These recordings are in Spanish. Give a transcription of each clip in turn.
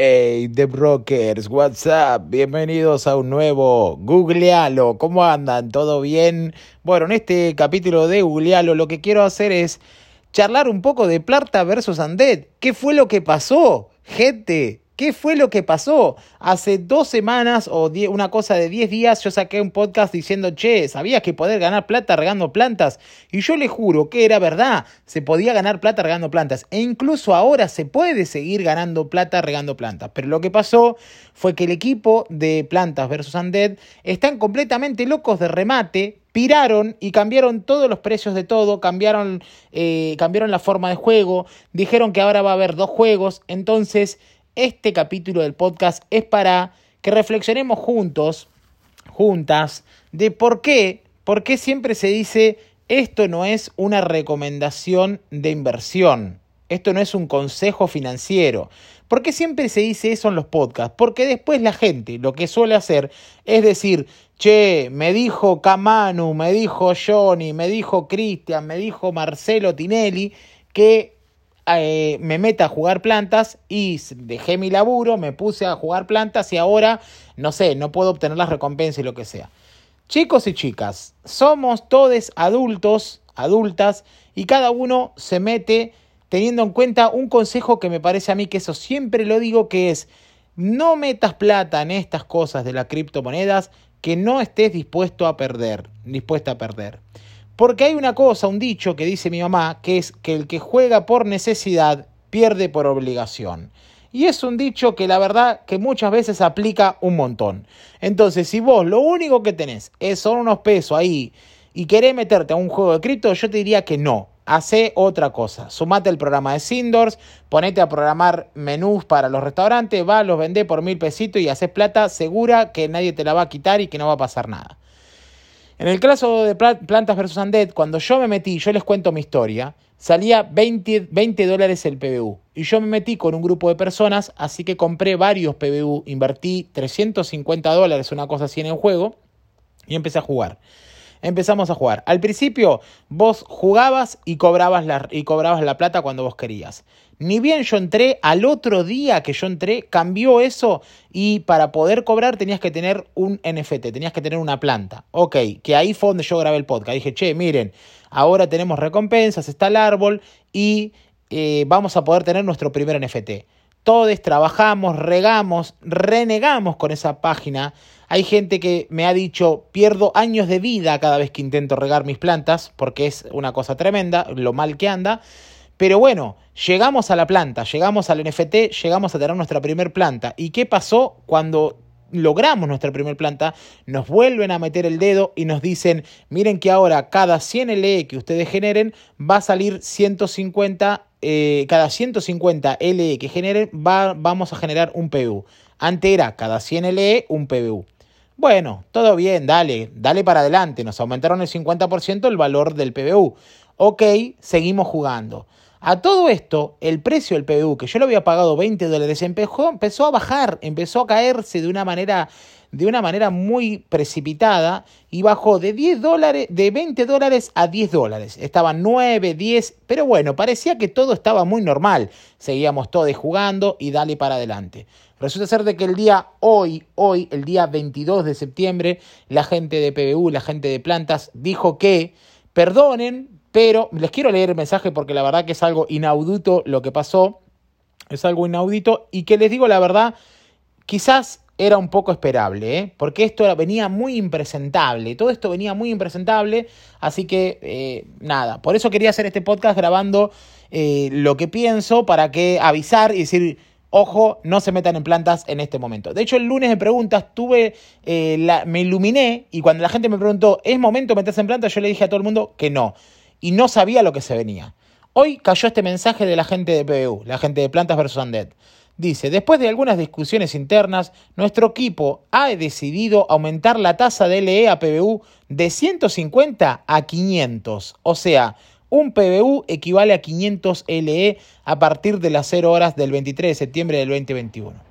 Hey, The Brokers, what's up? Bienvenidos a un nuevo Googlealo. ¿Cómo andan? ¿Todo bien? Bueno, en este capítulo de Googlealo lo que quiero hacer es charlar un poco de Plata versus Undead. ¿Qué fue lo que pasó? Gente, ¿Qué fue lo que pasó? Hace dos semanas o una cosa de 10 días yo saqué un podcast diciendo, che, ¿sabías que poder ganar plata regando plantas? Y yo le juro que era verdad, se podía ganar plata regando plantas. E incluso ahora se puede seguir ganando plata regando plantas. Pero lo que pasó fue que el equipo de Plantas versus Undead están completamente locos de remate, piraron y cambiaron todos los precios de todo, cambiaron, eh, cambiaron la forma de juego, dijeron que ahora va a haber dos juegos, entonces este capítulo del podcast es para que reflexionemos juntos, juntas, de por qué, por qué siempre se dice esto no es una recomendación de inversión, esto no es un consejo financiero. ¿Por qué siempre se dice eso en los podcasts? Porque después la gente lo que suele hacer es decir, che, me dijo Camanu, me dijo Johnny, me dijo Cristian, me dijo Marcelo Tinelli que eh, me meta a jugar plantas y dejé mi laburo, me puse a jugar plantas y ahora, no sé, no puedo obtener las recompensas y lo que sea. Chicos y chicas, somos todos adultos, adultas, y cada uno se mete teniendo en cuenta un consejo que me parece a mí que eso siempre lo digo, que es no metas plata en estas cosas de las criptomonedas que no estés dispuesto a perder, dispuesta a perder. Porque hay una cosa, un dicho que dice mi mamá, que es que el que juega por necesidad pierde por obligación. Y es un dicho que la verdad que muchas veces aplica un montón. Entonces, si vos lo único que tenés es son unos pesos ahí y querés meterte a un juego de cripto, yo te diría que no. Hace otra cosa. Sumate el programa de Sindors, ponete a programar menús para los restaurantes, va, los vendés por mil pesitos y haces plata segura que nadie te la va a quitar y que no va a pasar nada. En el caso de Plantas vs. Undead, cuando yo me metí, yo les cuento mi historia, salía 20, 20 dólares el PBU. Y yo me metí con un grupo de personas, así que compré varios PBU, invertí 350 dólares, una cosa así en el juego, y empecé a jugar empezamos a jugar. Al principio vos jugabas y cobrabas la, y cobrabas la plata cuando vos querías. Ni bien yo entré, al otro día que yo entré, cambió eso y para poder cobrar tenías que tener un NFT, tenías que tener una planta. Ok, que ahí fue donde yo grabé el podcast. Dije, che, miren, ahora tenemos recompensas, está el árbol y eh, vamos a poder tener nuestro primer NFT. Todos trabajamos, regamos, renegamos con esa página hay gente que me ha dicho, pierdo años de vida cada vez que intento regar mis plantas, porque es una cosa tremenda, lo mal que anda. Pero bueno, llegamos a la planta, llegamos al NFT, llegamos a tener nuestra primer planta. ¿Y qué pasó cuando logramos nuestra primer planta? Nos vuelven a meter el dedo y nos dicen, miren que ahora cada 100 LE que ustedes generen va a salir 150, eh, cada 150 LE que generen va, vamos a generar un PBU. Antes era cada 100 LE un PBU. Bueno, todo bien, dale, dale para adelante. Nos aumentaron el 50% el valor del PBU. Ok, seguimos jugando. A todo esto, el precio del PBU, que yo lo había pagado 20 dólares, empezó, empezó a bajar, empezó a caerse de una manera de una manera muy precipitada y bajó de 10 dólares, de 20 dólares a 10 dólares. Estaban 9, 10, pero bueno, parecía que todo estaba muy normal. Seguíamos todos jugando y dale para adelante. Resulta ser de que el día hoy, hoy, el día 22 de septiembre, la gente de PBU, la gente de plantas, dijo que perdonen, pero les quiero leer el mensaje porque la verdad que es algo inaudito lo que pasó. Es algo inaudito y que les digo la verdad, quizás era un poco esperable, ¿eh? porque esto venía muy impresentable, todo esto venía muy impresentable, así que eh, nada, por eso quería hacer este podcast grabando eh, lo que pienso para que avisar y decir, ojo, no se metan en plantas en este momento. De hecho, el lunes de preguntas tuve, la, me iluminé y cuando la gente me preguntó, ¿es momento de meterse en plantas? Yo le dije a todo el mundo que no, y no sabía lo que se venía. Hoy cayó este mensaje de la gente de PBU, la gente de Plantas versus Undead. Dice, después de algunas discusiones internas, nuestro equipo ha decidido aumentar la tasa de LE a PBU de 150 a 500. O sea, un PBU equivale a 500 LE a partir de las 0 horas del 23 de septiembre del 2021.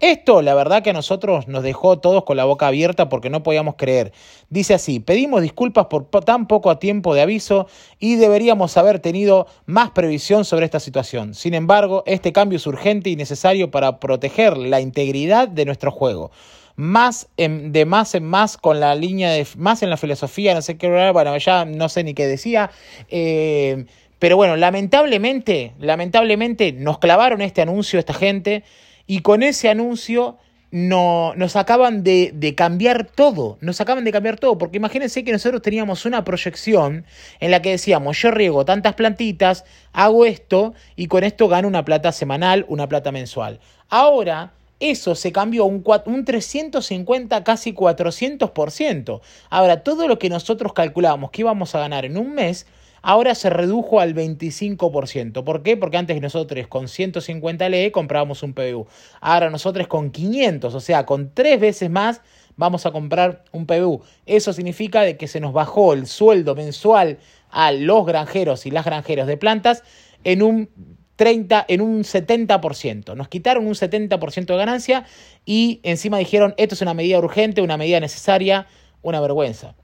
Esto, la verdad que a nosotros nos dejó todos con la boca abierta porque no podíamos creer. Dice así, pedimos disculpas por tan poco tiempo de aviso y deberíamos haber tenido más previsión sobre esta situación. Sin embargo, este cambio es urgente y necesario para proteger la integridad de nuestro juego más de más en más con la línea de más en la filosofía, no sé qué, bueno, ya no sé ni qué decía. Eh, pero bueno, lamentablemente, lamentablemente nos clavaron este anuncio esta gente y con ese anuncio no, nos acaban de, de, cambiar todo, nos acaban de cambiar todo, porque imagínense que nosotros teníamos una proyección en la que decíamos, yo riego tantas plantitas, hago esto y con esto gano una plata semanal, una plata mensual. Ahora eso se cambió un, un 350, casi 400%. Ahora, todo lo que nosotros calculábamos que íbamos a ganar en un mes, ahora se redujo al 25%. ¿Por qué? Porque antes nosotros con 150 LE comprábamos un PBU. Ahora nosotros con 500, o sea, con tres veces más, vamos a comprar un PBU. Eso significa de que se nos bajó el sueldo mensual a los granjeros y las granjeras de plantas en un 30, en un 70%. Nos quitaron un 70% de ganancia y encima dijeron, esto es una medida urgente, una medida necesaria, una vergüenza.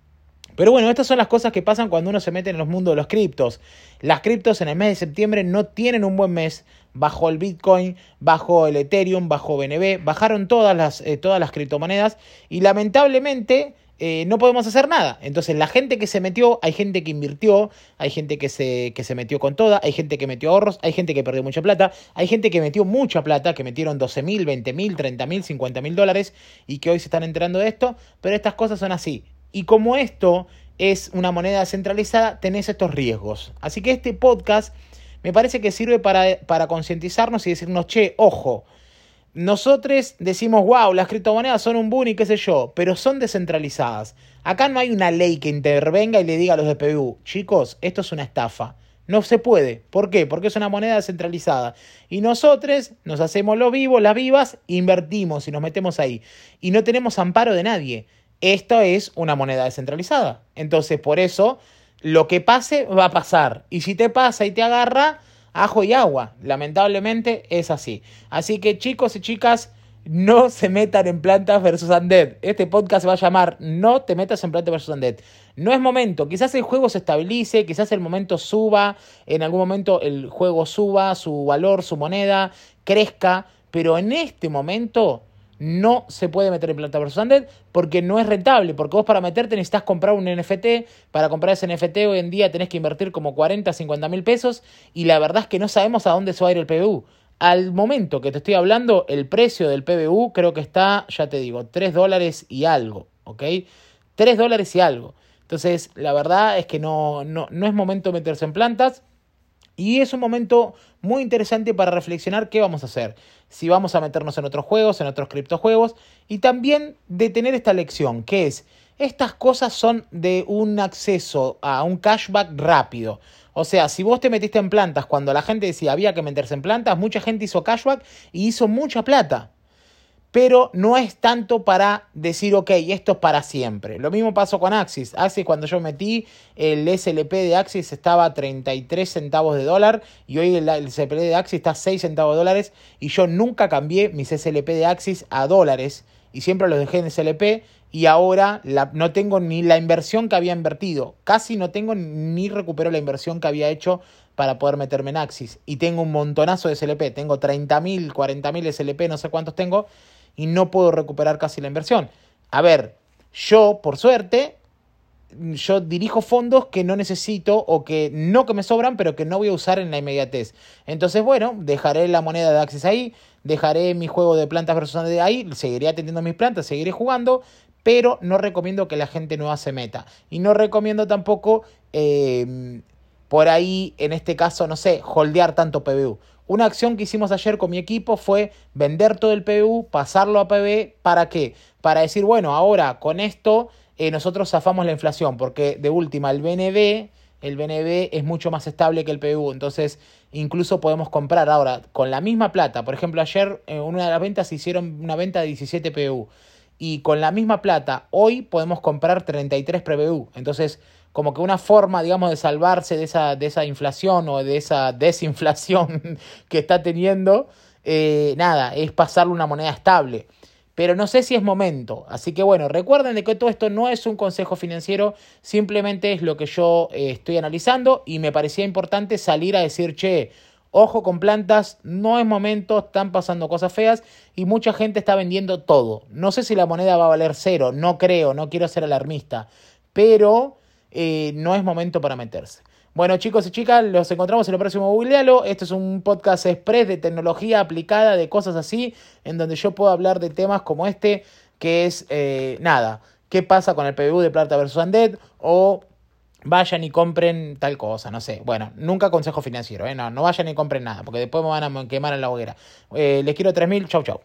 Pero bueno, estas son las cosas que pasan cuando uno se mete en los mundos de los criptos. Las criptos en el mes de septiembre no tienen un buen mes. Bajo el Bitcoin, bajo el Ethereum, bajo BNB, bajaron todas las, eh, todas las criptomonedas y lamentablemente eh, no podemos hacer nada. Entonces, la gente que se metió, hay gente que invirtió, hay gente que se, que se metió con toda, hay gente que metió ahorros, hay gente que perdió mucha plata, hay gente que metió mucha plata, que metieron 12 mil, 20 mil, 30 mil, 50 mil dólares y que hoy se están enterando de esto, pero estas cosas son así. Y como esto es una moneda centralizada, tenés estos riesgos. Así que este podcast me parece que sirve para, para concientizarnos y decirnos, che, ojo, nosotros decimos, wow, las criptomonedas son un boom y qué sé yo, pero son descentralizadas. Acá no hay una ley que intervenga y le diga a los de PBU, chicos, esto es una estafa. No se puede. ¿Por qué? Porque es una moneda descentralizada. Y nosotros nos hacemos los vivos, las vivas, invertimos y nos metemos ahí. Y no tenemos amparo de nadie. Esto es una moneda descentralizada. Entonces, por eso, lo que pase va a pasar. Y si te pasa y te agarra, ajo y agua. Lamentablemente es así. Así que chicos y chicas, no se metan en Plantas versus Undead. Este podcast se va a llamar No te metas en Plantas versus Undead. No es momento. Quizás el juego se estabilice, quizás el momento suba, en algún momento el juego suba, su valor, su moneda, crezca. Pero en este momento no se puede meter en Planta vs. Undead porque no es rentable, porque vos para meterte necesitas comprar un NFT, para comprar ese NFT hoy en día tenés que invertir como 40, 50 mil pesos y la verdad es que no sabemos a dónde se va a ir el PBU. Al momento que te estoy hablando, el precio del PBU creo que está, ya te digo, 3 dólares y algo, ¿ok? 3 dólares y algo. Entonces, la verdad es que no, no, no es momento de meterse en plantas. Y es un momento muy interesante para reflexionar qué vamos a hacer. Si vamos a meternos en otros juegos, en otros criptojuegos. Y también de tener esta lección, que es, estas cosas son de un acceso a un cashback rápido. O sea, si vos te metiste en plantas cuando la gente decía había que meterse en plantas, mucha gente hizo cashback y hizo mucha plata pero no es tanto para decir, ok, esto es para siempre. Lo mismo pasó con Axis. Axis, cuando yo metí el SLP de Axis estaba a 33 centavos de dólar y hoy el, SLP de Axis está a 6 centavos de dólares y yo nunca cambié mis SLP de Axis a dólares y siempre los dejé en SLP y ahora no tengo ni la inversión que había invertido. Casi no tengo ni recupero la inversión que había hecho para poder meterme en Axis. Y tengo un montonazo de SLP. Tengo 30.000, 40.000 SLP, no sé cuántos tengo y no puedo recuperar casi la inversión. A ver, yo, por suerte, yo dirijo fondos que no necesito o que no que me sobran, pero que no voy a usar en la inmediatez. Entonces, bueno, dejaré la moneda de Access ahí, dejaré mi juego de plantas versus de ahí, seguiré atendiendo mis plantas, seguiré jugando, pero no recomiendo que la gente nueva se meta. Y no recomiendo tampoco, eh, por ahí, en este caso, no sé, holdear tanto PBU. Una acción que hicimos ayer con mi equipo fue vender todo el PBU, pasarlo a PB, ¿para qué? Para decir, bueno, ahora con esto eh, nosotros zafamos la inflación, porque de última el BNB, el BNB es mucho más estable que el PBU, entonces incluso podemos comprar ahora con la misma plata, por ejemplo ayer en una de las ventas se hicieron una venta de 17 PBU y con la misma plata hoy podemos comprar 33 PBU, entonces como que una forma, digamos, de salvarse de esa, de esa inflación o de esa desinflación que está teniendo, eh, nada, es pasarle una moneda estable. Pero no sé si es momento. Así que bueno, recuerden de que todo esto no es un consejo financiero, simplemente es lo que yo eh, estoy analizando y me parecía importante salir a decir, che, ojo con plantas, no es momento, están pasando cosas feas y mucha gente está vendiendo todo. No sé si la moneda va a valer cero, no creo, no quiero ser alarmista, pero eh, no es momento para meterse. Bueno, chicos y chicas, los encontramos en el próximo Googlealo. Este es un podcast express de tecnología aplicada, de cosas así, en donde yo puedo hablar de temas como este, que es eh, nada, qué pasa con el PBU de Plata versus Undead o vayan y compren tal cosa, no sé. Bueno, nunca consejo financiero, ¿eh? no, no vayan y compren nada, porque después me van a quemar en la hoguera. Les quiero 3.000, chau chau.